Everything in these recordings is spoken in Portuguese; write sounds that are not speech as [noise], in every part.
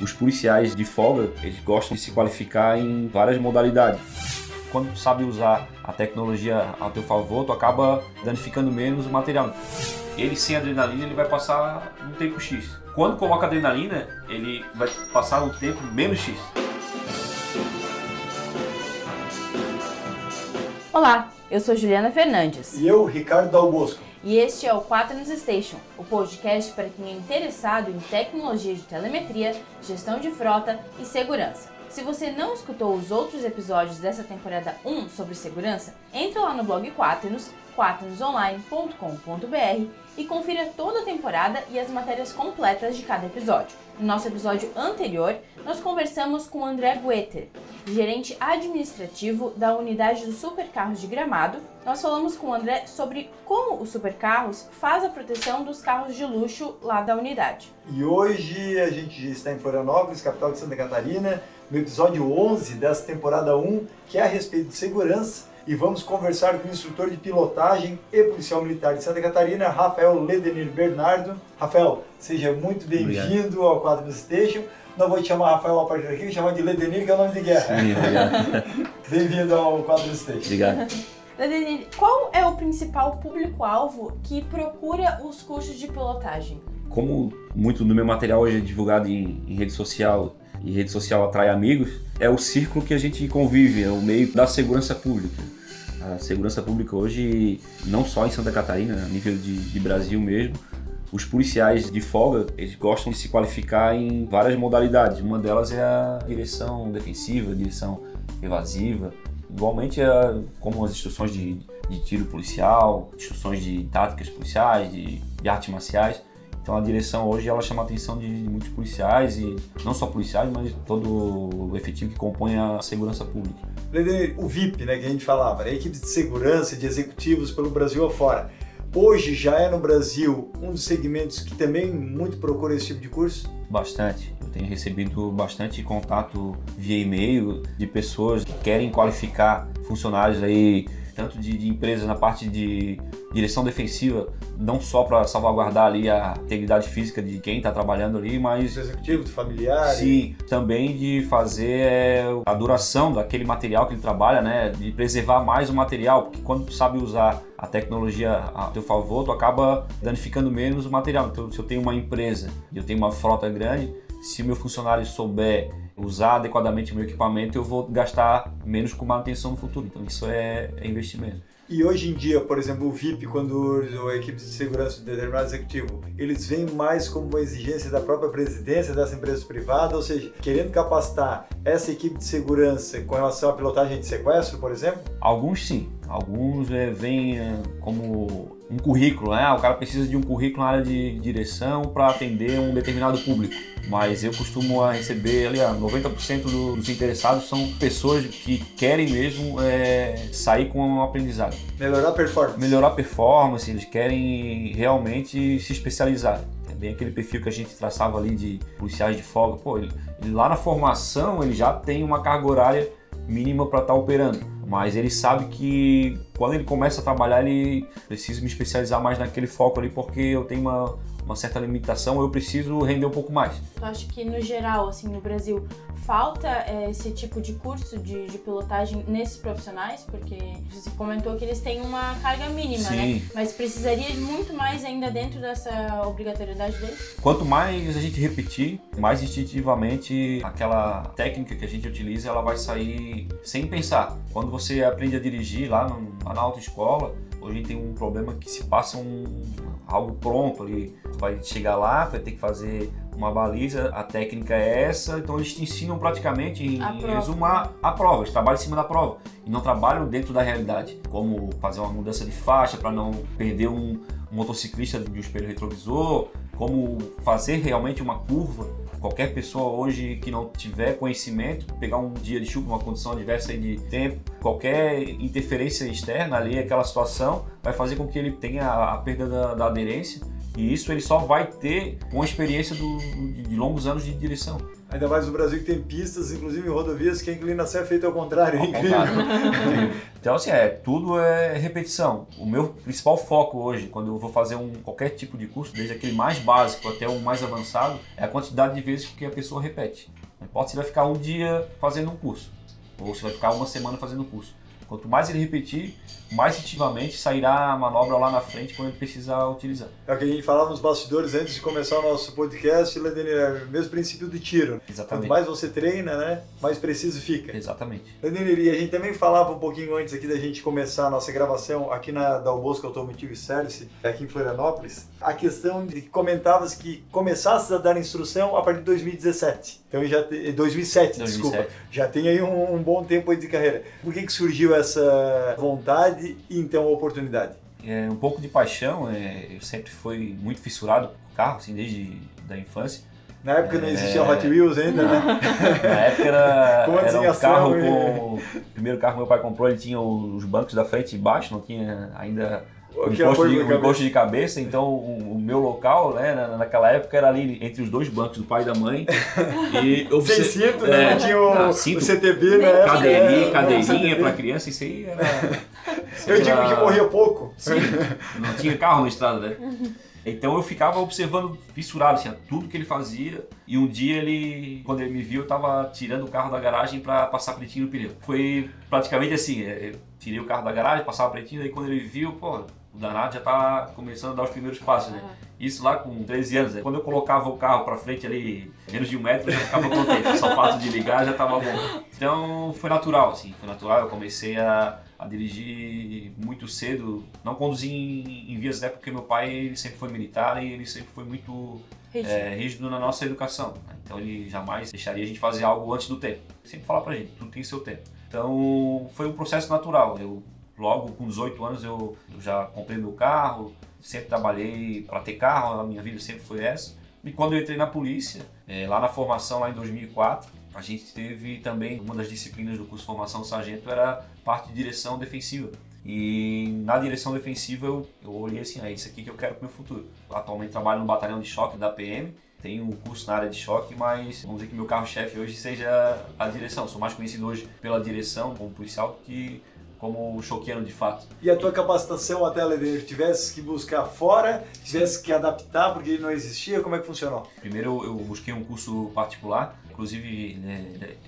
Os policiais de folga, eles gostam de se qualificar em várias modalidades. Quando tu sabe usar a tecnologia a teu favor, tu acaba danificando menos o material. Ele sem adrenalina, ele vai passar um tempo X. Quando coloca adrenalina, ele vai passar um tempo menos X. Olá, eu sou Juliana Fernandes. E eu, Ricardo Dalbosco. E este é o Quaternos Station, o podcast para quem é interessado em tecnologia de telemetria, gestão de frota e segurança. Se você não escutou os outros episódios dessa temporada 1 sobre segurança, entre lá no blog Quaternos, quaternosonline.com.br e confira toda a temporada e as matérias completas de cada episódio. No nosso episódio anterior, nós conversamos com André Gueter, gerente administrativo da unidade dos supercarros de Gramado. Nós falamos com o André sobre como os supercarros faz a proteção dos carros de luxo lá da unidade. E hoje a gente está em Florianópolis, capital de Santa Catarina, no episódio 11 dessa temporada 1, que é a respeito de segurança e vamos conversar com o instrutor de pilotagem e policial militar de Santa Catarina, Rafael Ledenir Bernardo. Rafael, seja muito bem-vindo ao Quadro Station. Não vou te chamar Rafael a partir daqui, vou chamar de Ledenir, que é o nome de guerra. Sim, obrigado. [laughs] bem-vindo ao Quadro Station. Obrigado. [laughs] Ledenir, qual é o principal público-alvo que procura os cursos de pilotagem? Como muito do meu material hoje é divulgado em, em rede social e rede social atrai amigos, é o círculo que a gente convive, é o meio da segurança pública a segurança pública hoje, não só em Santa Catarina, a nível de, de Brasil mesmo, os policiais de folga, eles gostam de se qualificar em várias modalidades. Uma delas é a direção defensiva, direção evasiva. Igualmente, é como as instruções de, de tiro policial, instruções de táticas policiais, de, de artes marciais. Então a direção hoje ela chama a atenção de, muitos policiais e não só policiais, mas todo o efetivo que compõe a segurança pública. O VIP, né, que a gente falava, a equipe de segurança de executivos pelo Brasil afora. Hoje já é no Brasil um dos segmentos que também muito procura esse tipo de curso? Bastante. Eu tenho recebido bastante contato via e-mail de pessoas que querem qualificar funcionários aí tanto de, de empresas na parte de direção defensiva, não só para salvaguardar ali a integridade física de quem está trabalhando ali, mas do executivo, do familiar, sim, também de fazer é, a duração daquele material que ele trabalha, né, de preservar mais o material, porque quando tu sabe usar a tecnologia a teu favor, tu acaba danificando menos o material. Então, se eu tenho uma empresa e eu tenho uma frota grande, se o meu funcionário souber usar adequadamente o meu equipamento, eu vou gastar menos com manutenção no futuro. Então isso é, é investimento. E hoje em dia, por exemplo, o VIP, quando a equipe de segurança de determinado executivo, eles veem mais como uma exigência da própria presidência dessa empresa privada, ou seja, querendo capacitar essa equipe de segurança com relação à pilotagem de sequestro, por exemplo? Alguns sim. Alguns é, vêm é, como um currículo, né? O cara precisa de um currículo na área de direção para atender um determinado público. Mas eu costumo receber ali, 90% dos interessados são pessoas que querem mesmo é, sair com um aprendizado. Melhorar a performance. Melhorar a performance, eles querem realmente se especializar é bem aquele perfil que a gente traçava ali de policiais de folga. Pô, ele, ele lá na formação ele já tem uma carga horária mínima para estar tá operando, mas ele sabe que quando ele começa a trabalhar ele precisa me especializar mais naquele foco ali porque eu tenho uma uma certa limitação, eu preciso render um pouco mais. Eu acho que no geral, assim, no Brasil, falta é, esse tipo de curso de, de, pilotagem nesses profissionais, porque você comentou que eles têm uma carga mínima, né? Sim. né? Mas precisaria de muito mais ainda dentro dessa obrigatoriedade deles? Quanto mais a gente repetir, mais instintivamente aquela técnica que a gente utiliza, ela vai sair sem pensar. Quando você aprende a dirigir lá, no, lá na autoescola, hoje tem um problema que se passa um, algo pronto ali. Vai chegar lá, vai ter que fazer uma baliza, a técnica é essa, então eles te ensinam praticamente, em, a, a prova, eles trabalham em cima da prova e não trabalham dentro da realidade, como fazer uma mudança de faixa para não perder um, um motociclista de um espelho retrovisor, como fazer realmente uma curva. Qualquer pessoa hoje que não tiver conhecimento, pegar um dia de chuva, uma condição adversa de tempo, qualquer interferência externa ali, aquela situação, vai fazer com que ele tenha a perda da, da aderência E isso ele só vai ter com a experiência do, de longos anos de direção. Ainda mais no Brasil que tem pistas, inclusive em rodovias, que a inclinação é feita ao contrário. É incrível. [laughs] então, assim, é, tudo é repetição. O meu principal foco hoje, quando eu vou fazer um, qualquer tipo de curso, desde aquele mais básico até o mais avançado, é a quantidade de vezes que a pessoa repete. Não importa se vai ficar um dia fazendo um curso, ou se vai ficar uma semana fazendo um curso. Quanto mais ele repetir, mais ativamente sairá a manobra lá na frente quando ele precisar utilizar. É o que a gente falava nos bastidores antes de começar o nosso podcast, Ledenir, é o mesmo princípio do tiro. Exatamente. Quanto mais você treina, né, mais preciso fica. Exatamente. Ledenir, e a gente também falava um pouquinho antes aqui da gente começar a nossa gravação aqui na Dal Bosco Automotivo Service, aqui em Florianópolis, a questão de que comentavas que começasse a dar instrução a partir de 2017. Então já 2007, 2007, desculpa. Já tem aí um, um bom tempo de carreira. Por que que surgiu essa vontade e então a oportunidade? É um pouco de paixão, é, eu sempre fui muito fissurado por carro, assim, desde da infância. Na época não existia é... Hot Wheels ainda, né? [laughs] Na época era, era um carro com... O primeiro carro que meu pai comprou, ele tinha os bancos da frente e baixo, não tinha ainda encosto, de, encosto de cabeça, então o, o, meu local, né, naquela época era ali entre os dois bancos do pai e da mãe. E [laughs] Sem cinto, né? É, tinha o, ah, cinto, o CTB, né? Cadeirinha, cadeirinha para criança, isso aí era... [laughs] Eu digo que morria pouco. Sim, não tinha carro na estrada, né? Então eu ficava observando fissurado, assim, tudo que ele fazia. E um dia ele, quando ele me viu, eu tava tirando o carro da garagem para passar pretinho no pneu. Foi praticamente assim, é, eu tirei o carro da garagem, passava pretinho, aí quando ele viu, pô, o danado já tá começando a dar os primeiros passos, né? Isso lá com 13 anos. Né? Quando eu colocava o carro para frente ali, menos de um metro, eu já ficava contente. Só o fato de ligar já tava bom. Então foi natural, assim, foi natural. Eu comecei a, a dirigir muito cedo. Não conduzi em, em vias época porque meu pai sempre foi militar e ele sempre foi muito rígido, é, rígido na nossa educação. Né? Então ele jamais deixaria a gente fazer algo antes do tempo. Sempre fala pra gente, tudo tem seu tempo. Então foi um processo natural. Eu Logo com 18 anos eu, já comprei meu carro, sempre trabalhei para ter carro, a minha vida sempre foi essa. E quando eu entrei na polícia, é, lá na formação, lá em 2004, a gente teve também uma das disciplinas do curso de formação sargento era parte de direção defensiva. E na direção defensiva eu, eu olhei assim, é isso aqui que eu quero para o meu futuro. Atualmente trabalho no batalhão de choque da PM, tenho um curso na área de choque, mas vamos dizer que meu carro-chefe hoje seja a direção. Sou mais conhecido hoje pela direção como policial que como choqueiro de fato. E a tua capacitação até Leveiro, tivesse que buscar fora, tivesse que adaptar porque ele não existia, como é que funcionou? Primeiro eu busquei um curso particular, inclusive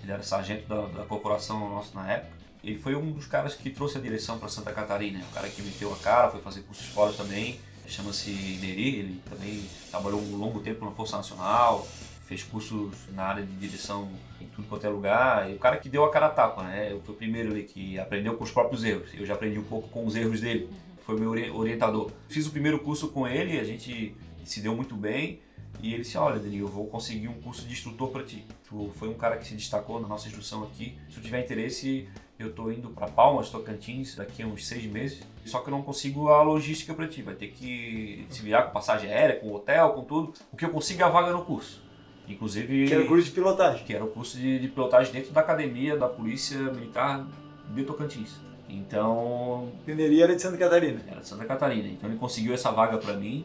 ele era sargento da, da corporação nossa na época. Ele foi um dos caras que trouxe a direção para Santa Catarina, o cara que meteu a cara, foi fazer cursos fora também, chama-se Neri, ele também trabalhou um longo tempo na Força Nacional, fez cursos na área de direção em tudo quanto é lugar. E o cara que deu a cara a tapa, né? Eu fui o primeiro ali que aprendeu com os próprios erros. Eu já aprendi um pouco com os erros dele. Foi meu orientador. Fiz o primeiro curso com ele, a gente se deu muito bem. E ele disse: Olha, Danilo, eu vou conseguir um curso de instrutor para ti. Tu foi um cara que se destacou na nossa instrução aqui. Se tu tiver interesse, eu tô indo para Palmas, Tocantins, daqui a uns seis meses. Só que eu não consigo a logística para ti. Vai ter que se virar com passagem aérea, com hotel, com tudo. O que eu consigo é a vaga no curso. Inclusive. Que era o curso de pilotagem. Que era o curso de, de pilotagem dentro da academia da Polícia Militar de Tocantins. Então. Mineria era de Santa Catarina. Era de Santa Catarina. Então ele conseguiu essa vaga para mim.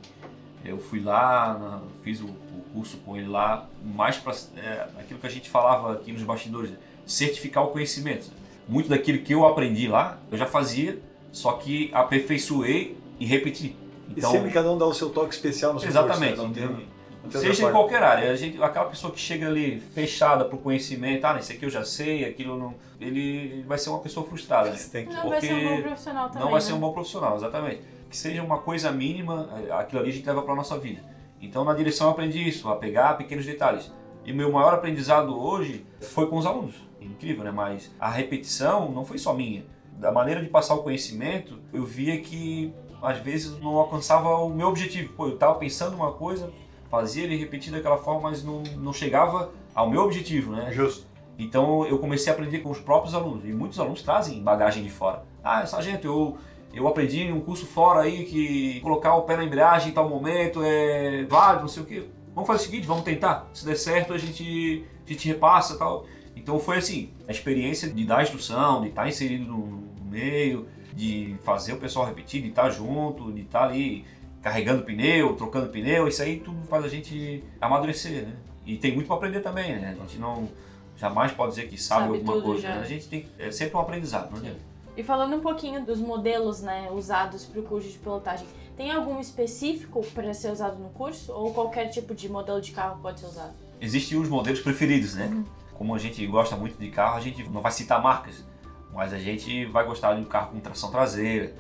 Eu fui lá, fiz o, o, curso com ele lá, mais para é, aquilo que a gente falava aqui nos bastidores, certificar o conhecimento. Muito daquilo que eu aprendi lá, eu já fazia, só que aperfeiçoei e repeti. Então, e sempre cada um dá o seu toque especial no seu Exatamente. Curso, né? Seja em qualquer área. A gente, aquela pessoa que chega ali fechada pro conhecimento, ah, isso aqui eu já sei, aquilo não. Ele vai ser uma pessoa frustrada. Né? Tem que... Não vai ser um bom profissional também. Não vai né? ser um bom profissional, exatamente. Que seja uma coisa mínima, é, aquilo ali a gente leva para nossa vida. Então na direção eu aprendi isso, a pegar pequenos detalhes. E meu maior aprendizado hoje foi com os alunos. Incrível, né? Mas a repetição não foi só minha. Da maneira de passar o conhecimento, eu via que às vezes não alcançava o meu objetivo. Pô, eu estava pensando uma coisa, fazia ele repetir daquela forma, mas não, não chegava ao meu objetivo, né? Justo. Então eu comecei a aprender com os próprios alunos, e muitos alunos trazem bagagem de fora. Ah, sargento, eu, eu aprendi em um curso fora aí que colocar o pé na embreagem em tal momento é válido, não sei o quê. Vamos fazer o seguinte, vamos tentar. Se der certo, a gente, a gente repassa tal. Então foi assim, a experiência de dar instrução, de estar inserido no, no meio, de fazer o pessoal repetir, de estar junto, de estar ali carregando pneu, trocando pneu, isso aí tudo faz a gente amadurecer, né? E tem muito para aprender também, né? A gente não jamais pode dizer que sabe, Sabe alguma tudo coisa. já. né? A gente tem é sempre um aprendizado, não adianta. E falando um pouquinho dos modelos né, usados para o curso de pilotagem, tem algum específico para ser usado no curso? Ou qualquer tipo de modelo de carro pode ser usado? Existem os modelos preferidos, né? Uhum. Como a gente gosta muito de carro, a gente não vai citar marcas, mas a gente vai gostar de um carro com tração traseira,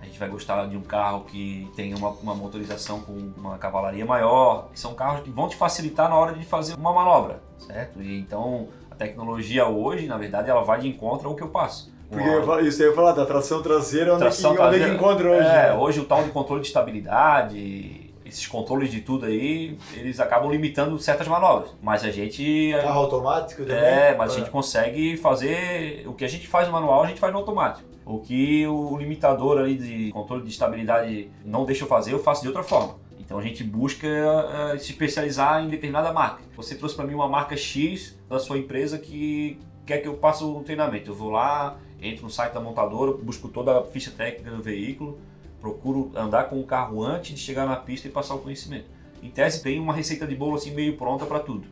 a gente vai gostar de um carro que tem uma, uma motorização com uma cavalaria maior, que são carros que vão te facilitar na hora de fazer uma manobra, certo? E então a tecnologia hoje, na verdade, ela vai de encontro ao que eu passo. Porque eu isso aí eu ia falar da tração traseira, onde, Tração que, onde é que traseira. encontra hoje. É, né? hoje o tal de controle de estabilidade, esses controles de tudo aí, eles acabam limitando certas manobras. Mas a gente. Carro automático também. É, mas a Ah. gente consegue fazer. O que a gente faz no manual, a gente faz no automático. O que o limitador ali de controle de estabilidade não deixa eu fazer, eu faço de outra forma. Então a gente busca eh, se especializar em determinada marca. Você trouxe para mim uma marca X da sua empresa que quer que eu passe um treinamento. Eu vou lá, entro no site da montadora, busco toda a ficha técnica do veículo, procuro andar com o carro antes de chegar na pista e passar o conhecimento. Em tese tem uma receita de bolo assim meio pronta para tudo,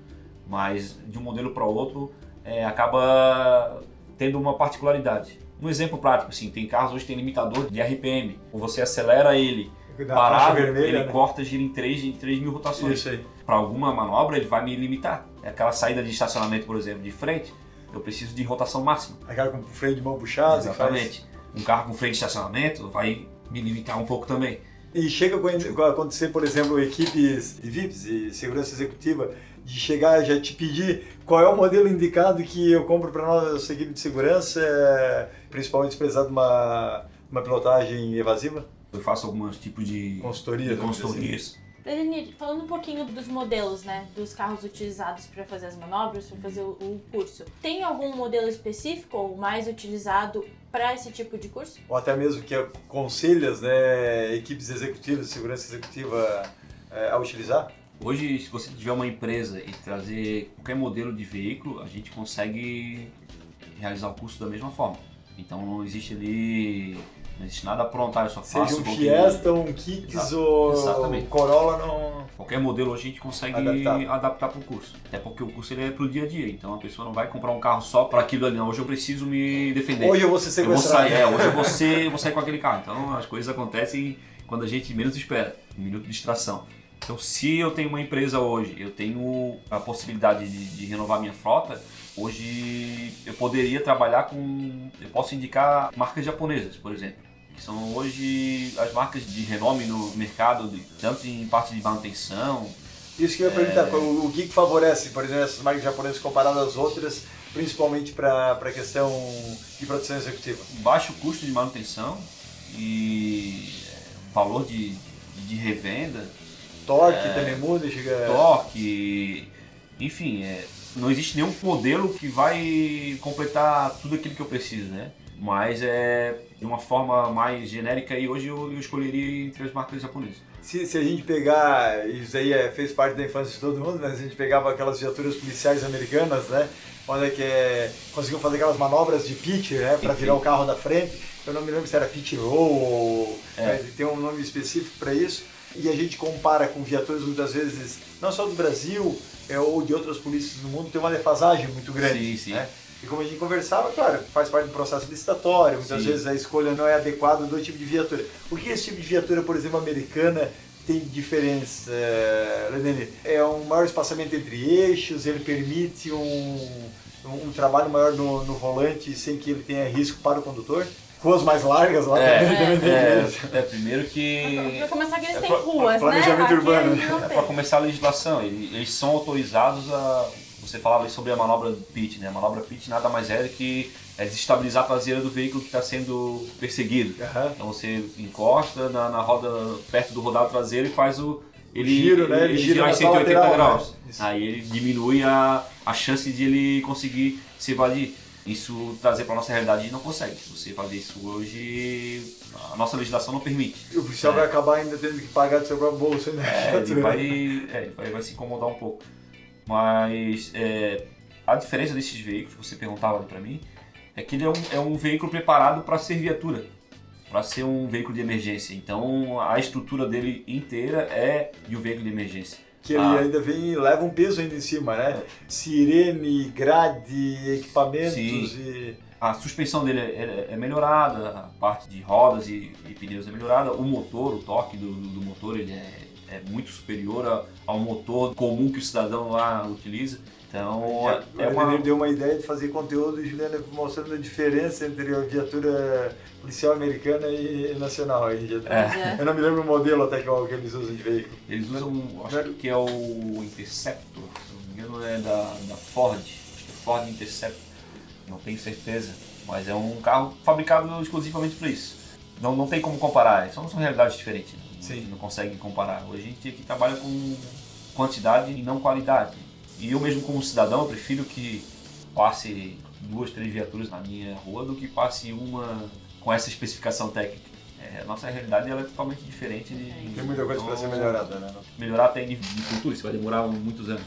mas de um modelo para outro eh, acaba tendo uma particularidade. Um exemplo prático, assim, tem carros hoje que tem limitador de RPM. Ou você acelera ele parado, vermelha, ele né? corta gira em 3, em 3 mil rotações. Para alguma manobra ele vai me limitar. É aquela saída de estacionamento, por exemplo, de frente, eu preciso de rotação máxima. Aquela com freio de mão puxado. que faz- Exatamente. Um carro com freio de estacionamento vai me limitar um pouco também. E chega a acontecer, por exemplo, equipes de VIPs e segurança executiva de chegar e já te pedir qual é o modelo indicado que eu compro para nossa equipe de segurança, é, principalmente se precisar de uma, uma pilotagem evasiva, Eu faço alguns tipos de, consultoria. de consultorias. Falando um pouquinho dos modelos, né, dos carros utilizados para fazer as manobras, para fazer o, o curso, tem algum modelo específico ou mais utilizado para esse tipo de curso? Ou até mesmo que aconselhas né, equipes executivas, de segurança executiva é, a utilizar. Hoje, se você tiver uma empresa e trazer qualquer modelo de veículo, a gente consegue realizar o curso da mesma forma. Então não existe ali, não existe nada pronto, ah, eu só faço Seja um Fiesta, um Kicks Exato. ou Exatamente. Corolla, não... Qualquer modelo hoje a gente consegue Adaptar. adaptar para o curso. Até porque o curso ele é pro dia a dia, então a pessoa não vai comprar um carro só para aquilo ali. Não, hoje eu preciso me defender. Hoje eu vou ser eu vou sequestrado. sair, é, hoje eu vou, [laughs] ser, eu vou sair com aquele carro. Então as coisas acontecem quando a gente menos espera, um minuto de distração. Então se eu tenho uma empresa hoje, eu tenho a possibilidade de, de renovar minha frota, hoje eu poderia trabalhar com, eu posso indicar marcas japonesas, por exemplo. Que são hoje as marcas de renome no mercado, tanto em parte de manutenção, Isso que eu ia perguntar, qual- o que, que favorece, por exemplo, essas marcas japonesas comparadas às outras, principalmente para a questão de produção executiva? baixo custo de manutenção e é, valor de, de revenda, Torque É. também muda, chega... torque, enfim, é, não existe nenhum modelo que vai completar tudo aquilo que eu preciso, né? Mas é de uma forma mais genérica e hoje eu, eu escolheria entre as marcas japonesas. Se, se a gente pegar, isso aí é, fez parte da infância de todo mundo, mas a gente pegava aquelas viaturas policiais americanas, né? É que é, conseguiam fazer aquelas manobras de pitch, né? Para virar o carro da frente. Eu não me lembro se era pitch roll ou... É. né, tem um nome específico para isso. E a gente compara com viaturas muitas vezes, não só do Brasil, é, ou de outras polícias do mundo, tem uma defasagem muito grande. Sim, sim. né? E como a gente conversava, claro, faz parte do processo licitatório, muitas Sim. vezes a escolha não é adequada do tipo de viatura. Por que esse tipo de viatura, por exemplo, americana, tem diferença, Lenine? É um maior espaçamento entre eixos, ele permite um, um, um trabalho maior no, no volante sem que ele tenha risco para o condutor? Ruas mais largas lá É, também, É, isso. é, primeiro que Pra começar que eles É têm pra- ruas, né? Urbano. não É para começar a legislação, eles, eles são autorizados a. Você falava aí sobre a manobra pitch, né? A manobra pitch nada mais é do que é desestabilizar a traseira do veículo que está sendo perseguido. Aham. Então você encosta na, na roda perto do rodado traseiro e faz o. Ele, giro, né? Ele Ele, gira gira em sua 180 lateral, graus. né? Aí ele diminui a, a chance de ele conseguir se evadir. Isso trazer para nossa realidade a gente não consegue. Se você fazer isso hoje, a nossa legislação não permite. E o policial É. vai acabar ainda tendo que pagar do seu próprio bolso, né? É, [laughs] ele vai, é, ele vai, vai se incomodar um pouco. Mas é, a diferença desses veículos, que você perguntava para mim, é que ele é um, é um veículo preparado para ser viatura. Para ser um veículo de emergência. Então a estrutura dele inteira é de um veículo de emergência. Que ele ah. ainda vem leva um peso ainda em cima, né? Sirene, grade, equipamentos Sim. e a suspensão dele é, é, é, melhorada, a parte de rodas e, e, pneus é melhorada, o motor, o torque do, do motor ele é, é muito superior ao motor comum que o cidadão lá utiliza. Então, Já, é uma... Ele deu uma ideia de fazer conteúdo, Juliana, mostrando a diferença entre a viatura policial americana e nacional. Aí, é. Eu não me lembro o modelo até que, eles usam de veículo. Eles usam, acho que é o Interceptor, se não me engano é da, da Ford, acho que é Ford Interceptor não tenho certeza. Mas é um carro fabricado exclusivamente para isso. Não, não tem como comparar, são, são realidades diferentes. Né? Sim. Não consegue comparar. Hoje a gente aqui trabalha com quantidade e não qualidade. E eu mesmo como cidadão, eu prefiro que passe duas, três viaturas na minha rua do que passe uma com essa especificação técnica. É, a nossa realidade ela é totalmente diferente. De, tem muita coisa então, para ser melhorada, né? Melhorar até de cultura, isso vai demorar muitos anos.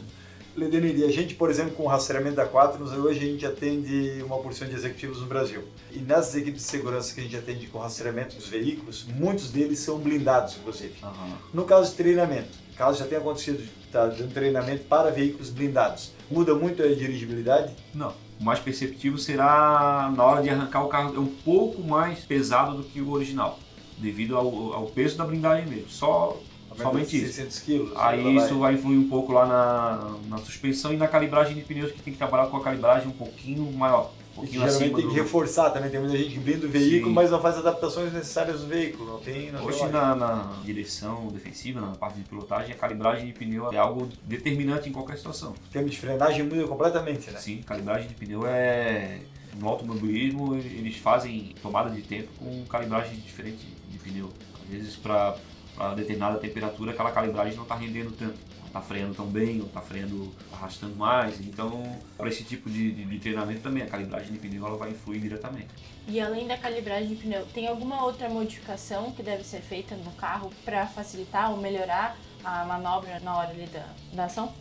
Ledenir, a gente, por exemplo, com o rastreamento da Quaternos, hoje a gente atende uma porção de executivos no Brasil. E nessas equipes de segurança que a gente atende com rastreamento dos veículos, muitos deles são blindados, inclusive. Uhum. No caso de treinamento, caso já tenha acontecido tá, de um treinamento para veículos blindados, muda muito a dirigibilidade? Não. O mais perceptível será na hora de arrancar o carro, é um pouco mais pesado do que o original, devido ao, ao peso da blindagem mesmo. Só Somente isso. 600 quilos. Aí isso vai influir um pouco lá na, na suspensão e na calibragem de pneus, que tem que trabalhar com a calibragem um pouquinho maior. Um geralmente tem que reforçar também, tem muita gente que blinda o veículo, Sim. mas não faz adaptações necessárias do veículo. Não tem, não Hoje na, na, direção defensiva, na parte de pilotagem, a calibragem de pneu é algo determinante em qualquer situação. O termo de frenagem muda completamente, né? Sim, calibragem de pneu é... No automobilismo eles fazem tomada de tempo com calibragem diferente de pneu. Às vezes para para determinada temperatura aquela calibragem não está rendendo tanto. Está freando tão bem, ou está freando arrastando mais. Então, para esse tipo de, de, de, treinamento também, a calibragem de pneu ela vai influir diretamente. E além da calibragem de pneu, tem alguma outra modificação que deve ser feita no carro para facilitar ou melhorar a manobra na hora ali da, da ação?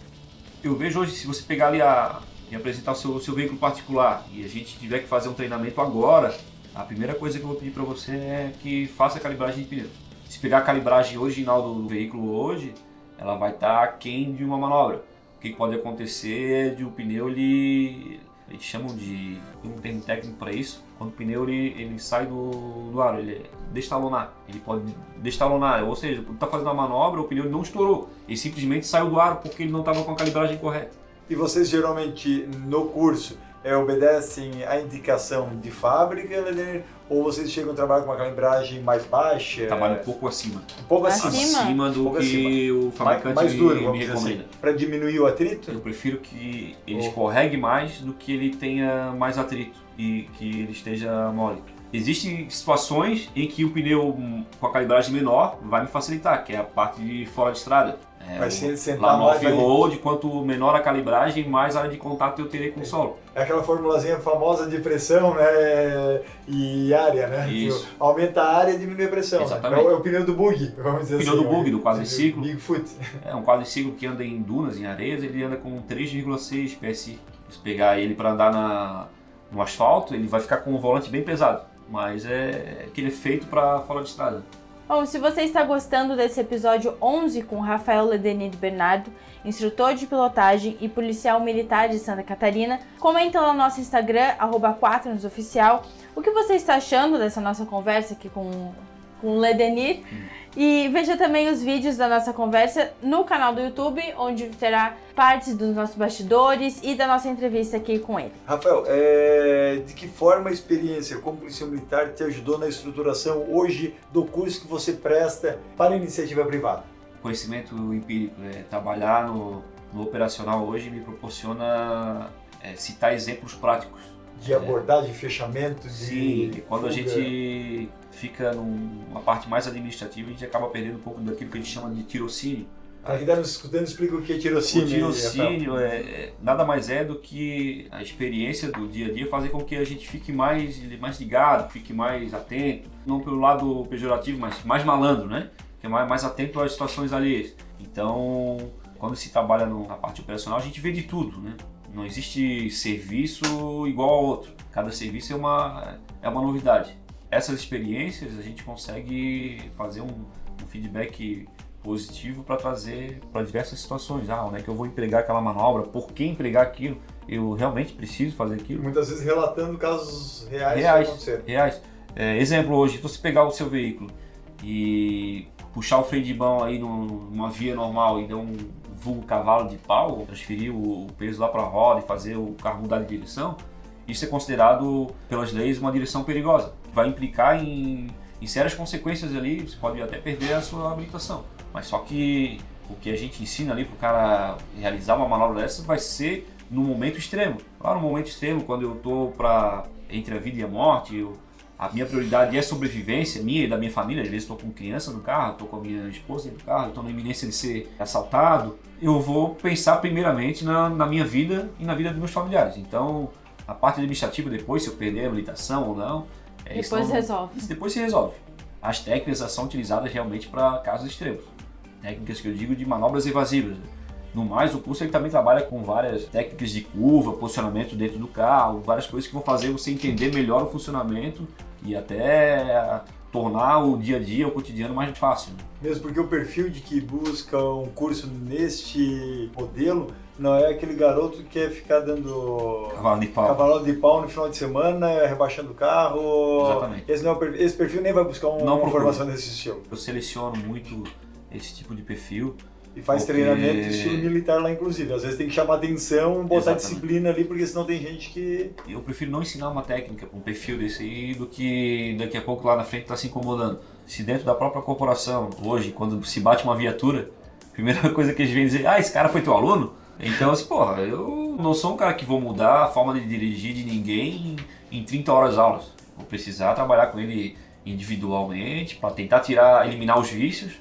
Eu vejo hoje, se você pegar ali a, e apresentar o seu, seu veículo particular e a gente tiver que fazer um treinamento agora, a primeira coisa que eu vou pedir para você é que faça a calibragem de pneus se pegar a calibragem original do veículo hoje, ela vai estar tá aquém de uma manobra. O que pode acontecer é de o pneu ele eles chamam de tem um termo técnico para isso. Quando o pneu ele, ele sai do, do aro ele destalonar. Ele pode destalonar ou seja está fazendo a manobra o pneu não estourou. Ele simplesmente saiu do aro porque ele não estava com a calibragem correta. E vocês geralmente no curso é, obedecem à indicação de fábrica, ou vocês chegam a trabalhar com uma calibragem mais baixa? Trabalho um pouco acima. Um pouco acima? Acima do um que acima. o fabricante mais, mais duro, me recomenda. Assim, para diminuir o atrito? Eu prefiro que ele escorregue mais do que ele tenha mais atrito e que ele esteja mole. Existem situações em que o pneu com a calibragem menor vai me facilitar, que é a parte de fora de estrada. É, vai sentar lá no off-road, quanto menor a calibragem, mais área de contato eu terei com o solo. É aquela formulazinha famosa de pressão né, e área, né? Isso. Aumenta a área e diminui a pressão. Exatamente. Né? É, o, pneu do bug, vamos dizer o pneu assim. do bug, do quadriciclo. Bigfoot. É um quadriciclo que anda em dunas, em areias, ele anda com 3,6 PSI. Se pegar ele para andar na, no asfalto, ele vai ficar com um volante bem pesado. Mas é que ele é feito para fora de estrada. Bom, se você está gostando desse episódio 11 com Rafael Ledenir Bernardo, instrutor de pilotagem e policial militar de Santa Catarina, comenta lá no nosso Instagram, arroba Oficial, o que você está achando dessa nossa conversa aqui com, com o Ledenir. Hum. E veja também os vídeos da nossa conversa no canal do YouTube, onde terá partes dos nossos bastidores e da nossa entrevista aqui com ele. Rafael, é... de que forma a experiência como policial militar te ajudou na estruturação hoje do curso que você presta para a iniciativa privada? Conhecimento empírico, é, trabalhar no, no operacional hoje me proporciona é, citar exemplos práticos. De abordagem, fechamento, de. Sim, quando a gente fica numa parte mais administrativa, a gente acaba perdendo um pouco daquilo que a gente chama de tirocínio. Para quem está nos escutando, explica o que é tirocínio. O tirocínio é, é, nada mais é do que a experiência do dia a dia fazer com que a gente fique mais, mais ligado, fique mais atento, não pelo lado pejorativo, mas mais malandro, né? Que é mais, mais atento às situações alheias. Então, quando se trabalha na parte operacional, a gente vê de tudo, né? Não existe serviço igual ao outro. Cada serviço é uma, é uma novidade. essas experiências a gente consegue fazer um, um feedback positivo para trazer para diversas situações. Ah, onde é que eu vou empregar aquela manobra? Por que empregar aquilo? Eu realmente preciso fazer aquilo? Muitas vezes relatando casos reais, reais que aconteceram. Reais. É, exemplo hoje, se você pegar o seu veículo e puxar o freio de mão aí numa via normal e dar um vulgo cavalo de pau, transferir o peso lá para a roda e fazer o carro mudar de direção, isso é considerado pelas leis uma direção perigosa. Vai implicar em, em sérias consequências ali, você pode até perder a sua habilitação. Mas só que o que a gente ensina ali para o cara realizar uma manobra dessa vai ser no momento extremo. Lá no momento extremo, quando eu estou para entre a vida e a morte, eu, a minha prioridade é sobrevivência minha e da minha família. Às vezes estou com criança no carro, estou com a minha esposa dentro do carro, estou na iminência de ser assaltado. Eu vou pensar primeiramente na, na minha vida e na vida dos meus familiares. Então, a parte administrativa depois, se eu perder a habilitação ou não, é, depois não, resolve. Depois se resolve. As técnicas são utilizadas realmente para casos extremos. Técnicas que eu digo de manobras evasivas. No mais, o curso ele também trabalha com várias técnicas de curva, posicionamento dentro do carro, várias coisas que vão fazer você entender melhor o funcionamento e até tornar o dia a dia, o cotidiano mais fácil. Mesmo porque o perfil de que busca um curso neste modelo não é aquele garoto que quer ficar dando cavalo de pau, cavalo de pau no final de semana, rebaixando o carro. Exatamente. Esse, não é perfil, esse perfil nem vai buscar um, não uma formação nesse estilo. Eu seleciono muito esse tipo de perfil e faz porque... treinamento estilo militar lá, inclusive. Às vezes tem que chamar atenção, botar Exatamente. disciplina ali, porque senão tem gente que. Eu prefiro não ensinar uma técnica para um perfil desse aí do que daqui a pouco lá na frente tá se incomodando. Se dentro da própria corporação, hoje, quando se bate uma viatura, a primeira [laughs] coisa que eles vêm dizer, ah, esse cara foi teu aluno? Então, assim, porra, eu não sou um cara que vou mudar a forma de dirigir de ninguém em, em 30 horas aulas. Vou precisar trabalhar com ele individualmente para tentar tirar, eliminar os vícios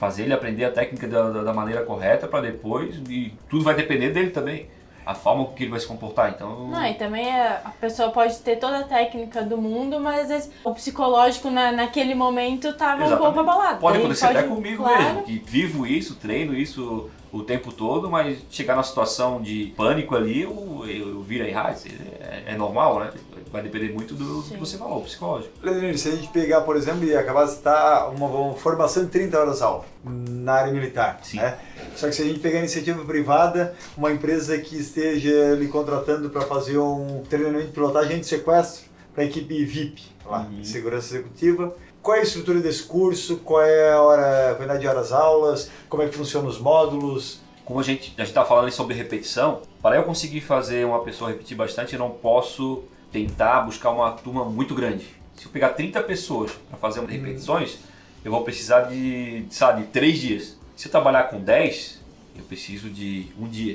fazer ele aprender a técnica da, da, da maneira correta para depois, e tudo vai depender dele também. A forma com que ele vai se comportar, então... Não, e também é, a pessoa pode ter toda a técnica do mundo, mas às vezes o psicológico na, naquele momento tava Exatamente. um pouco abalado. Pode acontecer pode, até comigo claro. mesmo, que vivo isso, treino isso o tempo todo, mas chegar na situação de pânico ali, eu, eu, eu viro errar, é, é normal, né? Vai depender muito do Sim. que você falou, psicológico. Leonir, se a gente pegar, por exemplo, e acabar de citar uma, uma, formação de 30 horas aula na área militar, Sim. né? Só que se a gente pegar a iniciativa privada, uma empresa que esteja lhe contratando para fazer um treinamento de pilotagem de sequestro para a equipe VIP, lá, uhum. segurança executiva, qual é a estrutura desse curso, qual é a hora, a quantidade de horas aulas, como é que funcionam os módulos, como a gente a está falando sobre repetição, para eu conseguir fazer uma pessoa repetir bastante, eu não posso tentar buscar uma turma muito grande. Se eu pegar 30 pessoas para fazer repetições, eu vou precisar de, sabe, de 3 dias. Se eu trabalhar com 10, eu preciso de um dia.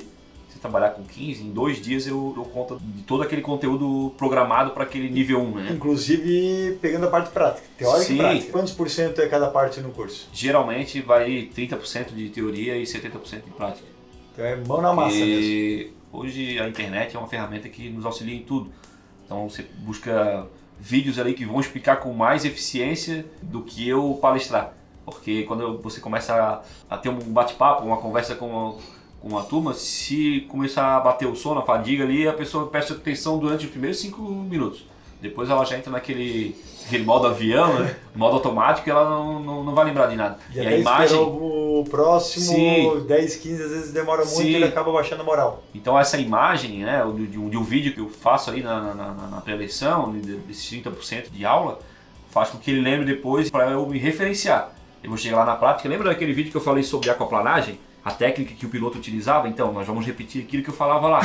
Se eu trabalhar com 15, em dois dias eu dou conta de todo aquele conteúdo programado para aquele nível 1, né? Inclusive pegando a parte prática, teórica Sim. e prática. Quantos por cento é cada parte no curso? Geralmente vai 30% de teoria e 70% de prática. Então é mão na massa e mesmo. Hoje a internet é uma ferramenta que nos auxilia em tudo. Então você busca vídeos ali que vão explicar com mais eficiência do que eu palestrar. Porque quando você começa a, a ter um bate-papo, uma conversa com uma, com uma turma, se começar a bater o sono, a fadiga ali, a pessoa presta atenção durante os primeiros cinco minutos. Depois ela já entra naquele, naquele modo avião, né? modo automático, e ela não, não, não vai lembrar de nada. E, e a imagem. O próximo, Sim. 10, 15, às vezes demora muito Sim. e ele acaba baixando a moral. Então essa imagem, né, de, de, um, de vídeo que eu faço ali na, na, na pré-eleição, desses 30% de aula, faz com que ele lembre depois para eu me referenciar. Eu vou chegar lá na prática. Lembra daquele vídeo que eu falei sobre aquaplanagem? A técnica que o piloto utilizava? Então, nós vamos repetir aquilo que eu falava lá.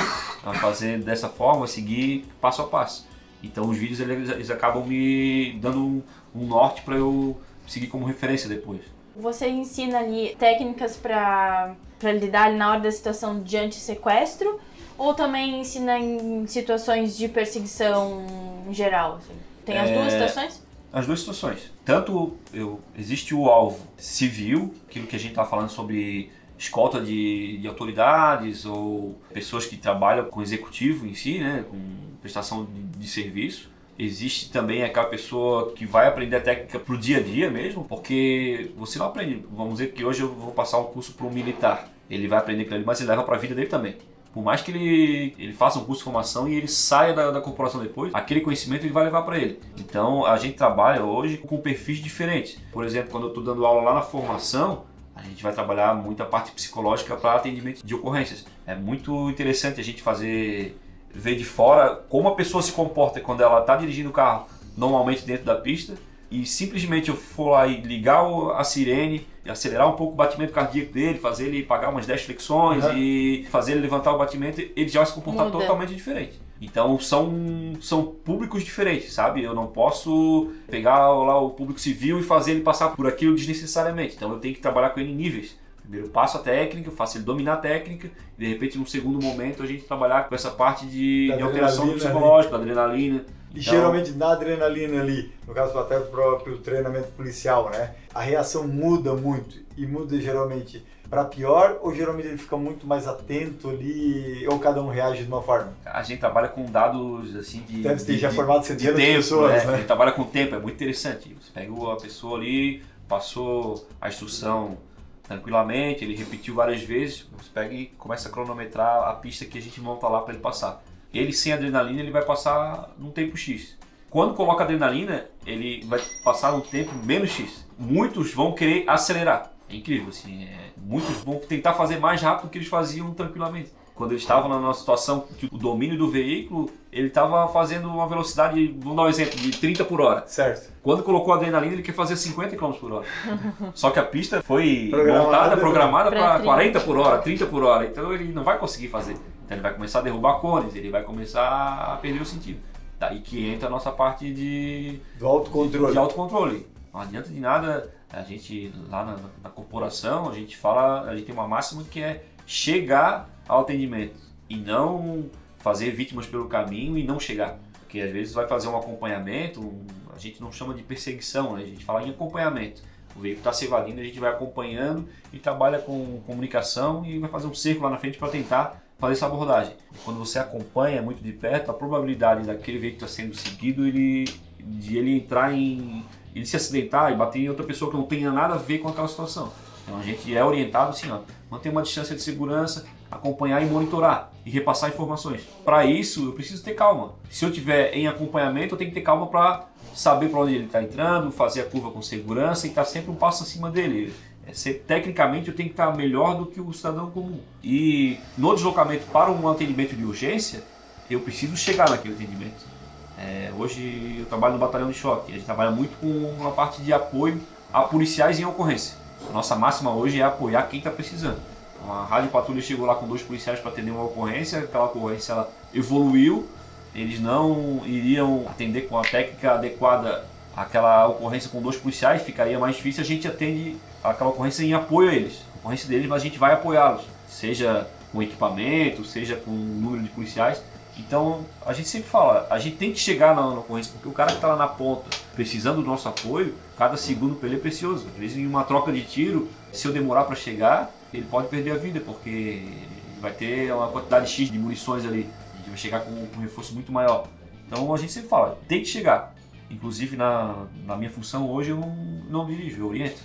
Fazer dessa forma, seguir passo a passo. Então os vídeos eles, eles acabam me dando um, um norte para eu seguir como referência depois. Você ensina ali técnicas para lidar na hora da situação de anti-sequestro ou também ensina em situações de perseguição em geral? Assim? Tem as é... duas situações? As duas situações. Tanto eu, existe o alvo civil, aquilo que a gente está falando sobre escolta de, de autoridades ou pessoas que trabalham com executivo em si, né, com prestação de, de serviço. Existe também aquela pessoa que vai aprender a técnica para o dia a dia mesmo, porque você não aprende. Vamos dizer que hoje eu vou passar um curso para um militar. Ele vai aprender aquilo ali, mas ele leva para a vida dele também. Por mais que ele, ele faça um curso de formação e ele saia da, da corporação depois, aquele conhecimento ele vai levar para ele. Então a gente trabalha hoje com perfis diferentes. Por exemplo, quando eu estou dando aula lá na formação, a gente vai trabalhar muito a parte psicológica para atendimento de ocorrências. É muito interessante a gente fazer ver de fora como a pessoa se comporta quando ela está dirigindo o carro normalmente dentro da pista e simplesmente eu for lá e ligar a sirene, acelerar um pouco o batimento cardíaco dele, fazer ele pagar umas 10 flexões uhum. e fazer ele levantar o batimento, ele já vai se comportar Muda. totalmente diferente. Então são, são públicos diferentes, sabe? Eu não posso pegar lá o público civil e fazer ele passar por aquilo desnecessariamente. Então eu tenho que trabalhar com ele em níveis. Primeiro passo a técnica, faço ele dominar a técnica, e de repente, num segundo momento, a gente trabalhar com essa parte de, de alteração do psicológico, adrenalina. E então, geralmente na adrenalina ali, no caso até próprio treinamento policial, né? A reação muda muito e muda geralmente para pior ou geralmente ele fica muito mais atento ali ou cada um reage de uma forma? A gente trabalha com dados assim de deve ter de, já formado centenas de, de pessoas, né? né? A gente trabalha com tempo, é muito interessante. Você pega a pessoa ali, passou a instrução tranquilamente, ele repetiu várias vezes, você pega e começa a cronometrar a pista que a gente monta lá para ele passar. Ele sem adrenalina, ele vai passar num tempo X. Quando coloca adrenalina, ele vai passar um tempo menos X. Muitos vão querer acelerar. É incrível, assim. É... Muitos vão tentar fazer mais rápido do que eles faziam tranquilamente. Quando eles estavam na situação que o domínio do veículo, ele estava fazendo uma velocidade, vamos dar um exemplo, de 30 por hora. Certo. Quando colocou a adrenalina, ele quer fazer 50 km por hora. [laughs] Só que a pista foi programada, montada, programada para 40 por hora, 30 por hora. Então ele não vai conseguir fazer. Então ele vai começar a derrubar cones, ele vai começar a perder o sentido. Daí que entra a nossa parte de, do autocontrole. De, de autocontrole. Não adianta de nada a gente lá na, na, corporação, a gente fala, a gente tem uma máxima que é chegar ao atendimento e não fazer vítimas pelo caminho e não chegar. Porque às vezes vai fazer um acompanhamento, um, a gente não chama de perseguição, né? a gente fala em acompanhamento. O veículo está se evadindo, a gente vai acompanhando e trabalha com comunicação e vai fazer um cerco lá na frente para tentar fazer essa abordagem. Quando você acompanha muito de perto, a probabilidade daquele veículo estar sendo seguido, ele, de ele entrar em. ele se acidentar e bater em outra pessoa que não tenha nada a ver com aquela situação. Então a gente é orientado assim, ó, manter uma distância de segurança, acompanhar e monitorar e repassar informações. Para isso, eu preciso ter calma. Se eu tiver em acompanhamento, eu tenho que ter calma para saber para onde ele está entrando, fazer a curva com segurança e estar tá sempre um passo acima dele. É ser, tecnicamente eu tenho que estar melhor do que o cidadão comum. E no deslocamento para um atendimento de urgência, eu preciso chegar naquele atendimento. É, hoje eu trabalho no batalhão de choque, a gente trabalha muito com uma parte de apoio a policiais em ocorrência. A nossa máxima hoje é apoiar quem está precisando. A rádio patrulha chegou lá com dois policiais para atender uma ocorrência, aquela ocorrência ela evoluiu, eles não iriam atender com a técnica adequada aquela ocorrência com dois policiais, ficaria mais difícil, a gente atende aquela ocorrência em apoio a eles. A ocorrência deles, mas a gente vai apoiá-los, seja com equipamento, seja com número de policiais. Então, a gente sempre fala, a gente tem que chegar na, na ocorrência, porque o cara que está lá na ponta, precisando do nosso apoio, cada segundo para ele é precioso. Às vezes, em uma troca de tiro, se eu demorar para chegar, ele pode perder a vida, porque vai ter uma quantidade X de munições ali. A gente vai chegar com um reforço muito maior. Então, a gente sempre fala, tem que chegar. Inclusive, na, na minha função hoje, eu não, não dirijo, eu oriento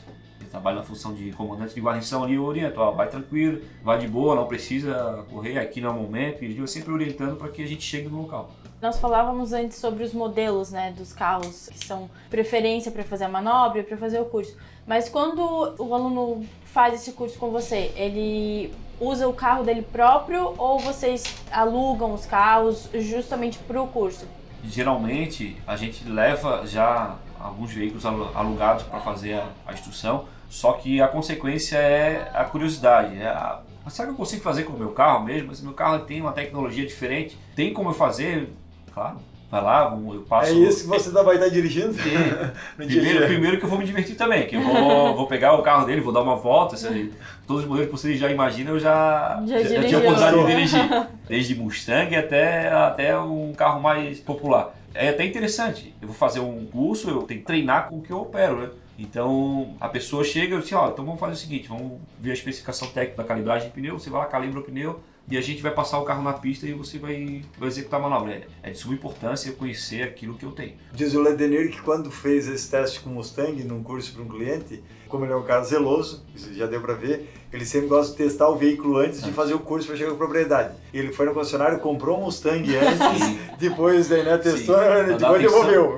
trabalho na função de comandante de guarnição ali, eu oriento, ó, vai tranquilo, vai de boa, não precisa correr, aqui não é o momento, e eu sempre orientando para que a gente chegue no local. Nós falávamos antes sobre os modelos né, dos carros que são preferência para fazer a manobra para fazer o curso. Mas quando o aluno faz esse curso com você, ele usa o carro dele próprio ou vocês alugam os carros justamente para o curso? Geralmente a gente leva já alguns veículos alugados para fazer a, a instrução só que a consequência é a curiosidade. É a, será que eu consigo fazer com o meu carro mesmo? Mas meu carro tem uma tecnologia diferente. Tem como eu fazer? Claro. Vai lá, eu passo. É isso que você vai estar dirigindo? [laughs] primeiro, primeiro que eu vou me divertir também, que eu vou, vou pegar o carro dele, vou dar uma volta. Assim, todos os modelos que vocês já imaginam, eu já, já, já, já tinha oportunidade de dirigir. [laughs] Desde Mustang até, até um carro mais popular. É até interessante. Eu vou fazer um curso, eu tenho que treinar com o que eu opero, né? Então a pessoa chega e diz: Ó, então vamos fazer o seguinte, vamos ver a especificação técnica da calibragem de pneu, você vai lá, calibra o pneu e a gente vai passar o carro na pista e você vai, vai executar a manobra. É, é de suma importância conhecer aquilo que eu tenho. Diz o Ledenir que quando fez esse teste com o Mustang num curso para um cliente, como ele é um cara zeloso, isso já deu para ver, ele sempre gosta de testar o veículo antes de fazer o curso para chegar à propriedade. Ele foi no concessionário, comprou um Mustang [laughs] antes, depois daí, né, testou, Sim. depois devolveu.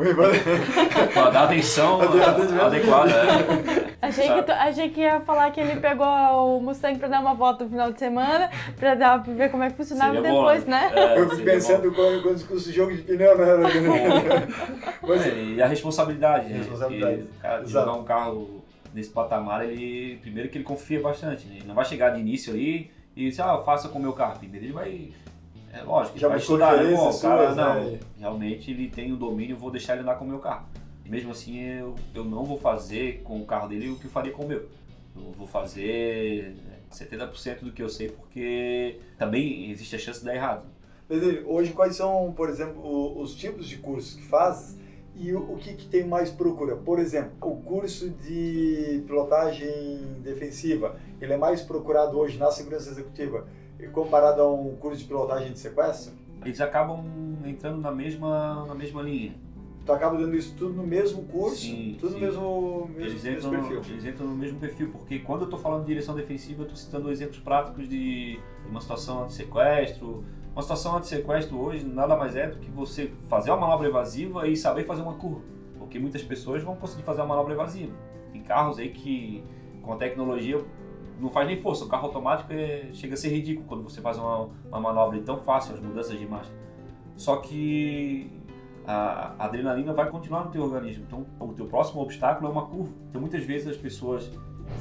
[laughs] Para dar atenção [laughs] adequada. É. Achei que, achei que ia falar que ele pegou o Mustang para dar uma volta no final de semana, para dar pra ver como é que funcionava seria depois, bom, né? É, eu fico pensando quando, quando custa o jogo de pneu, né? Mas, é, e a responsabilidade. A responsabilidade. E, cara, jogar um carro nesse patamar, ele primeiro que ele confia bastante. Né? Ele não vai chegar de início ali e dizer, ah, faça com o meu carro. Primeiro ele vai. É lógico, Já vai estudar, né? O cara, não, né? realmente ele tem o domínio, vou deixar ele andar com o meu carro. E mesmo assim, eu, eu não vou fazer com o carro dele o que eu faria com o meu. Eu vou fazer 70% do que eu sei, porque também existe a chance de dar errado. Hoje, quais são, por exemplo, os tipos de cursos que fazes e o, o que, que, tem mais procura? Por exemplo, o curso de pilotagem defensiva, ele é mais procurado hoje na segurança executiva comparado a um curso de pilotagem de sequestro? Eles acabam entrando na mesma, na mesma linha. Tu acaba dando isso tudo no mesmo curso, sim, tudo sim. no mesmo, mesmo, eles entram, mesmo perfil. Eles entram no mesmo perfil, porque quando eu estou falando de direção defensiva, eu estou citando exemplos práticos de, de uma situação de sequestro, uma situação anti-sequestro hoje nada mais é do que você fazer uma manobra evasiva e saber fazer uma curva. Porque muitas pessoas vão conseguir fazer uma manobra evasiva. Tem carros aí que com a tecnologia não faz nem força. O carro automático é, chega a ser ridículo quando você faz uma, uma manobra tão fácil, as mudanças de marcha. Só que a adrenalina vai continuar no teu organismo. Então, o teu próximo obstáculo é uma curva. Então, muitas vezes as pessoas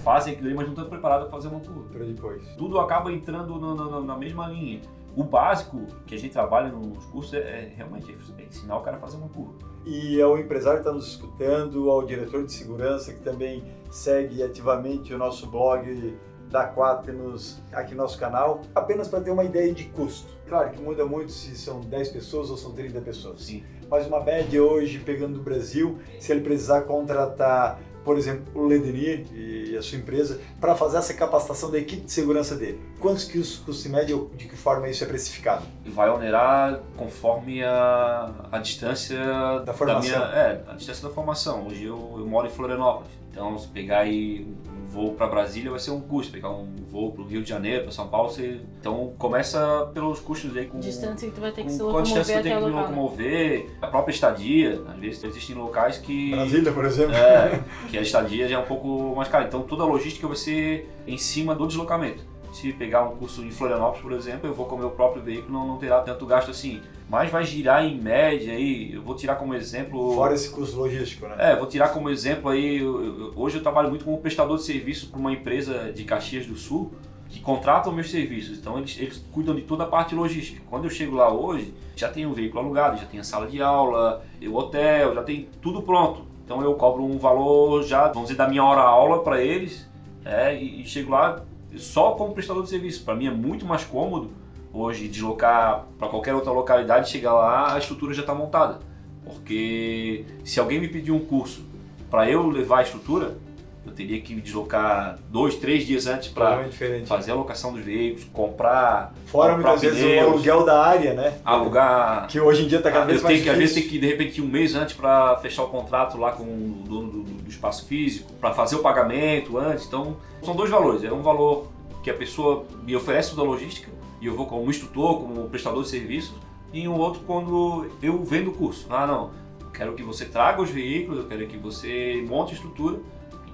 fazem aquilo ali, mas não estão preparadas para fazer uma curva. Para depois. Tudo acaba entrando na, na, na mesma linha. O básico que a gente trabalha nos cursos é, é realmente é ensinar o cara a fazer uma curva. E ao empresário que está nos escutando, ao diretor de segurança que também segue ativamente o nosso blog da Quaternos aqui no nosso canal, apenas para ter uma ideia de custo. Claro que muda muito se são 10 pessoas ou são 30 pessoas. Sim. Mas uma média hoje, pegando do Brasil, se ele precisar contratar por exemplo, o Ledenir e a sua empresa, para fazer essa capacitação da equipe de segurança dele? Quantos que os custo média de que forma isso é precificado? Vai onerar conforme a, a distância da formação. Da minha, é, a distância da formação. Hoje eu, eu moro em Florianópolis, então se pegar aí voo para Brasília vai ser um custo, pegar um voo para o Rio de Janeiro, para São Paulo, você... então começa pelos custos aí com distância que tu vai ter que com, se locomover, distância que tem que me locomover, a própria estadia, às vezes existem locais que Brasília, por exemplo, é, que a estadia já é um pouco mais cara, então toda a logística vai ser em cima do deslocamento. Se pegar um curso em Florianópolis, por exemplo, eu vou com o meu próprio veículo, não, não terá tanto gasto assim mas vai girar em média aí, eu vou tirar como exemplo... Fora esse custo logístico, né? É, vou tirar como exemplo aí, eu, eu, hoje eu trabalho muito como prestador de serviço para uma empresa de Caxias do Sul, que contratam meus serviços, então eles, eles cuidam de toda a parte logística. Quando eu chego lá hoje, já tem o um veículo alugado, já tem a sala de aula, o hotel, já tem tudo pronto. Então eu cobro um valor já, vamos dizer, da minha hora aula para eles, é, e, e chego lá só como prestador de serviço. Para mim é muito mais cômodo hoje deslocar para qualquer outra localidade, chegar lá, a estrutura já está montada. Porque se alguém me pedir um curso para eu levar a estrutura, eu teria que me deslocar dois, três dias antes para fazer a locação dos veículos, comprar. Fora comprar muitas pneus, vezes o aluguel da área, né? Alugar. Que hoje em dia está cada vez eu mais tenho que, Às vezes tem que de repente um mês antes para fechar o contrato lá com o dono do, do espaço físico, para fazer o pagamento antes. Então são dois valores. É um valor que a pessoa me oferece toda a logística e eu vou como instrutor, como prestador de serviços, e um outro quando eu vendo o curso. Ah, não, eu quero que você traga os veículos, eu quero que você monte a estrutura.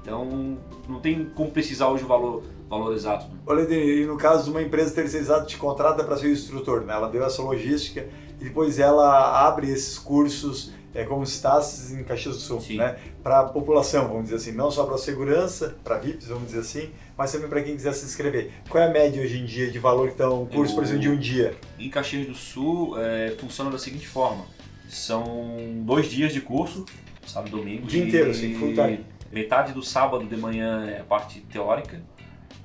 Então, não tem como precisar hoje o valor, valor exato. Né? Olha, e no caso de uma empresa terceirizada te contrata para ser instrutor, né? ela deu essa logística e depois ela abre esses cursos é como se em Caxias do Sul, Sim. né? Para a população, vamos dizer assim, não só para a segurança, para VIPs, vamos dizer assim, mas também para quem quiser se inscrever. Qual é a média hoje em dia de valor que está um curso, Eu, por exemplo, de um dia? Em Caxias do Sul, é, funciona da seguinte forma: são dois dias de curso, sábado e domingo. O dia inteiro, assim, full time. Metade do sábado de manhã é a parte teórica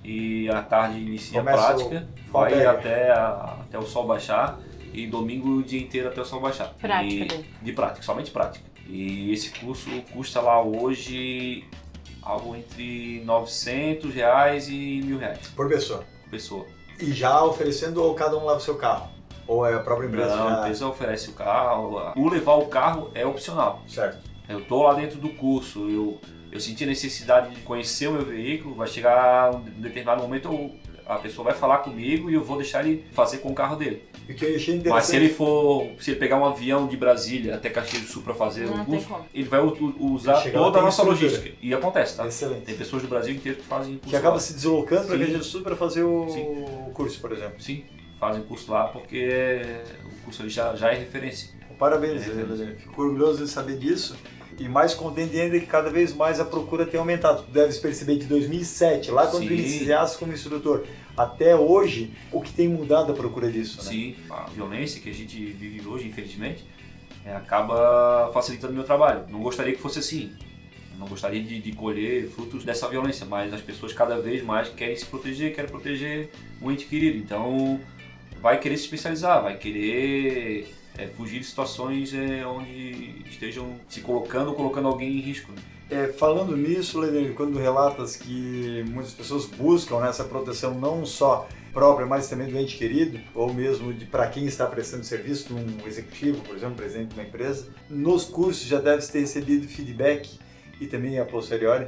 e à tarde inicia Começa a prática, vai até, a, até o sol baixar e domingo o dia inteiro até o sol baixar. Prática. E, de prática, somente prática. E esse curso custa lá hoje algo entre 900 reais e mil reais. Por pessoa? Por pessoa. E já oferecendo ou cada um leva o seu carro? Ou é a própria empresa? Não, já... a empresa oferece o carro. O levar o carro é opcional. Certo. Eu tô lá dentro do curso, eu eu senti a necessidade de conhecer o meu veículo, vai chegar um determinado momento eu, a pessoa vai falar comigo e eu vou deixar ele fazer com o carro dele. O que eu achei interessante. Mas se ele for, se ele pegar um avião de Brasília até Caxias do Sul para fazer Não o curso, ele vai usar toda a nossa estrutura. logística. E acontece, tá? Excelente. Tem pessoas do Brasil inteiro que fazem curso Que acaba lá. se deslocando para. Caxias do Sul para fazer o Sim. curso, por exemplo. Sim, fazem curso lá porque o curso ali já, já é referência. Parabéns, É, Helena. Fico orgulhoso de saber disso. E mais contente ainda que cada vez mais a procura tem aumentado. Tu deves perceber de 2007, lá quando tu Sim. iniciaste como instrutor, até hoje, o que tem mudado a procura disso, né? Sim, a violência que a gente vive hoje, infelizmente, é, acaba facilitando o meu trabalho. Não gostaria que fosse assim. Não gostaria de, de colher frutos dessa violência, mas as pessoas cada vez mais querem se proteger, querem proteger o ente querido. Então, vai querer se especializar, vai querer é, fugir de situações é, onde estejam se colocando ou colocando alguém em risco. né? É, falando nisso, Leonir, quando relatas que muitas pessoas buscam né, essa proteção não só própria, mas também do ente querido, ou mesmo de para quem está prestando serviço, num executivo, por exemplo, presidente de uma empresa, nos cursos já deve ter recebido feedback e também a posteriori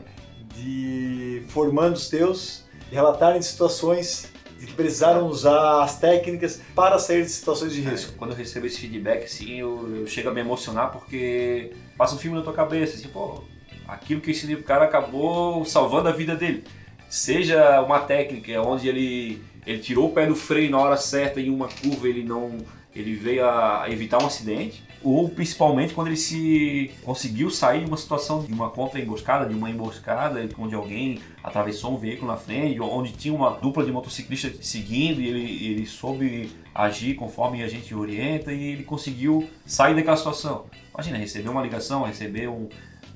de formandos teus relatarem situações de que precisaram usar as técnicas para sair de situações de risco. É, Quando eu recebo esse feedback, assim, eu, eu chego a me emocionar porque passa um filme na tua cabeça, assim, pô, aquilo que eu ensinei pro cara acabou salvando a vida dele. Seja uma técnica onde ele, ele tirou o pé do freio na hora certa em uma curva, ele não ele veio a evitar um acidente, ou principalmente quando ele se conseguiu sair de uma situação de uma contra-emboscada, de uma emboscada, onde alguém atravessou um veículo na frente, onde tinha uma dupla de motociclistas seguindo e ele, ele soube agir conforme a gente orienta e ele conseguiu sair daquela situação. Imagina, receber uma ligação, receber um,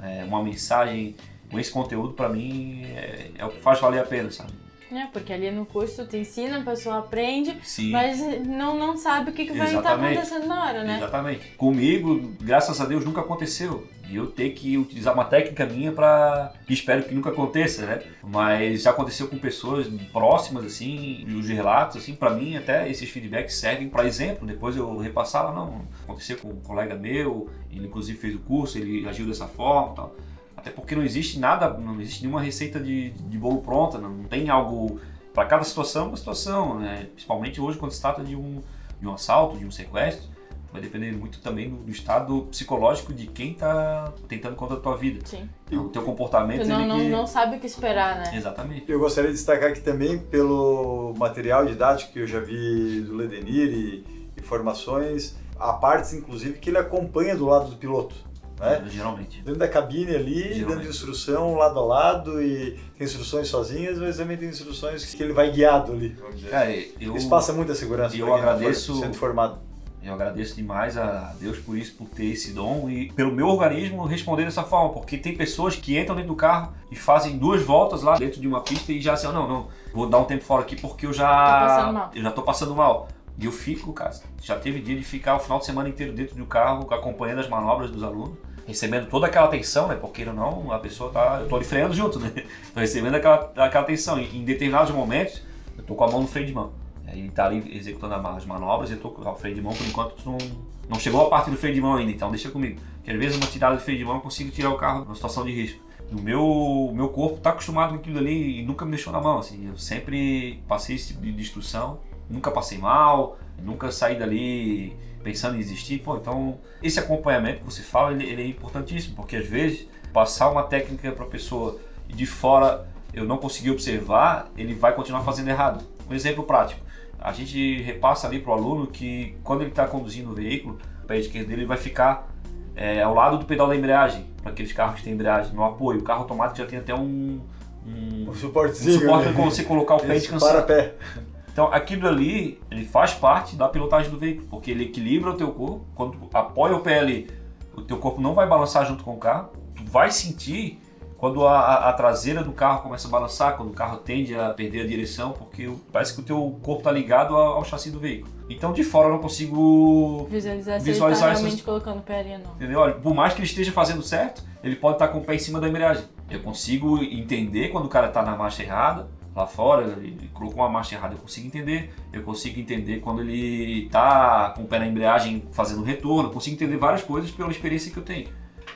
é, uma mensagem com esse conteúdo, para mim, é, é o que faz valer a pena, sabe? É, porque ali no curso tu ensina, a pessoa aprende, Sim. mas não, não sabe o que, que vai estar Exatamente. acontecendo na hora, né? Exatamente. Comigo, graças a Deus, nunca aconteceu. E eu ter que utilizar uma técnica minha para espero que nunca aconteça, né? Mas já aconteceu com pessoas próximas assim, e os relatos assim, para mim até esses feedbacks servem para exemplo. Depois eu repassar lá, não, aconteceu com um colega meu, ele inclusive fez o curso, ele agiu dessa forma, tal. Até porque não existe nada, não existe nenhuma receita de, de bolo pronta, não tem algo para cada situação, uma situação, né? Principalmente hoje quando se trata de um de um assalto, de um sequestro, vai depender muito também do, do estado psicológico de quem está tentando contra a tua vida. Sim. Então, o teu comportamento Tu não, não, que... não sabe o que esperar, né? Exatamente. Eu gostaria de destacar aqui também pelo material didático que eu já vi do Ledenir e, e formações, há partes inclusive que ele acompanha do lado do piloto. Né? Geralmente. Dentro da cabine ali, Geralmente. dando instrução lado a lado e tem instruções sozinhas, mas também tem instruções que ele vai guiado ali. Cara, eu, Isso passa muita segurança eu tá agradeço- sendo formado. eu agradeço demais a Deus por isso, por ter esse dom e pelo meu organismo responder dessa forma, porque tem pessoas que entram dentro do carro e fazem duas voltas lá dentro de uma pista e já assim, "Ah, não, não, vou dar um tempo fora aqui porque eu já Tô passando mal. eu já tô passando mal. E eu fico, cara, já teve dia de ficar o final de semana inteiro dentro do carro, acompanhando as manobras dos alunos, recebendo toda aquela atenção, né? Porque não, a pessoa tá. Eu tô ali freando junto, né? [laughs] Tô recebendo aquela, aquela atenção. E em determinados momentos, eu tô com a mão no freio de mão. Ele tá ali executando as manobras e eu tô com o freio de mão por enquanto não, não chegou a parte do freio de mão ainda, então deixa comigo. Porque às vezes uma tirada de freio de mão eu consigo tirar o carro numa situação de risco. O meu, meu corpo tá acostumado com aquilo ali e nunca me deixou na mão, assim. Eu sempre passei esse tipo de instrução, nunca passei mal, nunca saí dali pensando em desistir. Pô, então esse acompanhamento que você fala, ele, ele é importantíssimo, porque às vezes passar uma técnica para a pessoa de fora eu não conseguir observar, ele vai continuar fazendo errado. Um exemplo prático. A gente repassa ali para o aluno que quando ele está conduzindo o veículo, o pé esquerdo dele vai ficar é, ao lado do pedal da embreagem, para aqueles carros que têm embreagem no apoio. O carro automático já tem até um, um, um suportezinho. suporte né? para você colocar o pé e Isso, descansar. para pé. Então aquilo ali, ele faz parte da pilotagem do veículo, porque ele equilibra o teu corpo, quando apoia o pé ali, o teu corpo não vai balançar junto com o carro, tu vai sentir quando a, a- traseira do carro começa a balançar, quando o carro tende a perder a direção, porque parece que o teu corpo está ligado ao, ao chassi do veículo. Então de fora eu não consigo Visualizar se Visualizar ele tá essas- realmente colocando o pé ali não. Entendeu? Olha, por mais que ele esteja fazendo certo, ele pode estar com o pé em cima da embreagem. Eu consigo entender quando o cara está na marcha errada, lá fora, ele colocou uma marcha errada, eu consigo entender. Eu consigo entender quando ele está com o pé na embreagem fazendo retorno, eu consigo entender várias coisas pela experiência que eu tenho.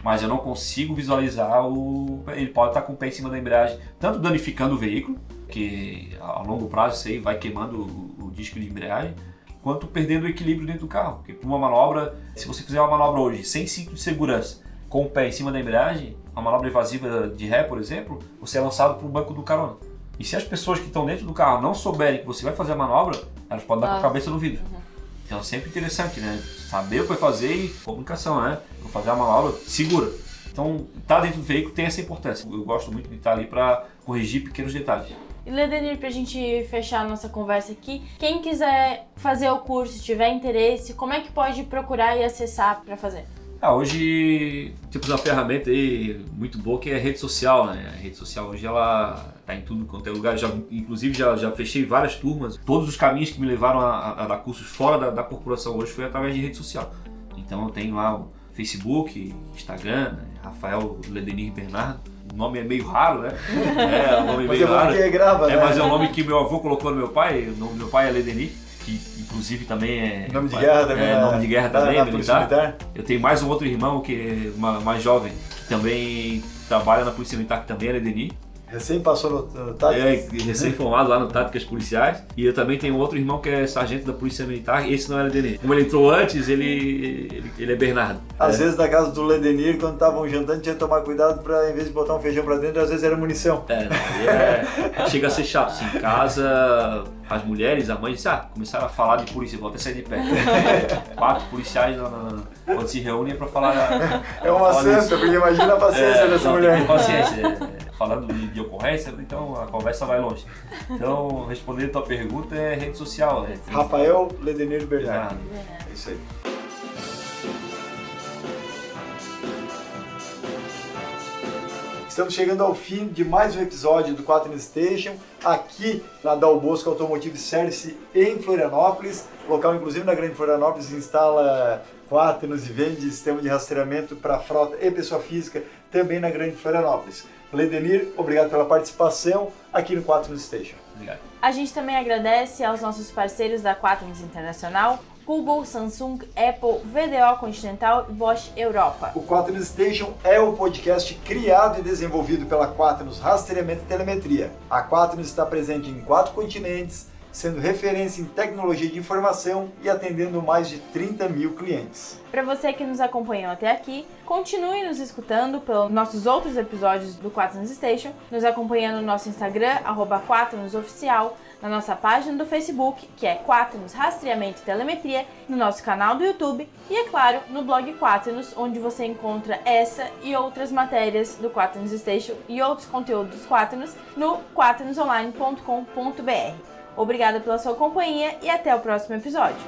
mas eu não consigo visualizar o. Ele pode estar com o pé em cima da embreagem, tanto danificando o veículo, que a longo prazo isso aí vai queimando o, o disco de embreagem, quanto perdendo o equilíbrio dentro do carro. Porque uma manobra, se você fizer uma manobra hoje sem cinto de segurança, com o pé em cima da embreagem, uma manobra evasiva de ré, por exemplo, você é lançado para o banco do carona. E se as pessoas que estão dentro do carro não souberem que você vai fazer a manobra, elas podem dar com a cabeça no vidro. Uhum. Então é sempre interessante, né? Saber o que vai fazer e comunicação, né? Vou fazer a manobra segura. Então, estar tá dentro do veículo tem essa importância. Eu gosto muito de estar ali para corrigir pequenos detalhes. E Ledenir, para a gente fechar a nossa conversa aqui, quem quiser fazer o curso, tiver interesse, como é que pode procurar e acessar para fazer? Ah, hoje temos uma ferramenta aí muito boa que é a rede social, né? A rede social hoje ela tá em tudo quanto é lugar. Já, inclusive já, já fechei várias turmas. Todos os caminhos que me levaram a, a dar cursos fora da, da, corporação hoje foi através de rede social. Então eu tenho lá o Facebook, Instagram, né? Rafael Ledenir Bernardo. O nome é meio raro, né? [laughs] É, o nome é meio raro. Que grava, é, né? mas é o nome que meu avô colocou no meu pai. O nome do meu pai é Ledenir que inclusive também é. Nome de guerra também. É, é, nome de guerra também, militar. militar. Eu tenho mais um outro irmão que é mais jovem, que também trabalha na Polícia Militar, que também é Edeni. Recém passou no, no Táticas? É, recém-formado lá no Táticas Policiais. E eu também tenho outro irmão que é sargento da Polícia Militar, e esse não era Ledenir. Como ele entrou antes, ele, ele, ele é Bernardo. Às é. vezes na casa do Ledenir, quando estavam jantando, tinha que tomar cuidado para, em vez de botar um feijão para dentro, às vezes era munição. É, não, é chega a ser chato. Assim, em casa, as mulheres, a mãe disse, ah, começaram a falar de polícia, vou até sair de pé. [laughs] Quatro policiais na, na, quando se reúnem para falar. [laughs] É uma santa, porque imagina a paciência é, dessa mulher. Paciência. É falando de, de, ocorrência, então a conversa vai longe. Então, respondendo a tua pergunta, é rede social. Né? Rafael Ledenir Bernardo. É isso aí. Estamos chegando ao fim de mais um episódio do 4 Station, aqui na Dal Bosco Automotive Service em Florianópolis. local, inclusive, na Grande Florianópolis instala Quaternos e vende sistema de rastreamento para frota e pessoa física também na Grande Florianópolis. Ledenir, obrigado pela participação aqui no Quaternos Station. Obrigado. A gente também agradece aos nossos parceiros da Quaternos Internacional, Google, Samsung, Apple, VDO Continental e Bosch Europa. O Quaternos Station é o podcast criado e desenvolvido pela Quaternos Rastreamento e Telemetria. A Quaternos está presente em quatro continentes, sendo referência em tecnologia de informação e atendendo mais de 30 mil clientes. Para você que nos acompanhou até aqui, continue nos escutando pelos nossos outros episódios do Quaternos Station, nos acompanhando no nosso Instagram, arroba Oficial, na nossa página do Facebook, que é Quaternos Rastreamento e Telemetria, no nosso canal do YouTube e, é claro, no blog Quaternos, onde você encontra essa e outras matérias do Quaternos Station e outros conteúdos Quaternos no quaternosonline.com.br. Obrigada pela sua companhia e até o próximo episódio.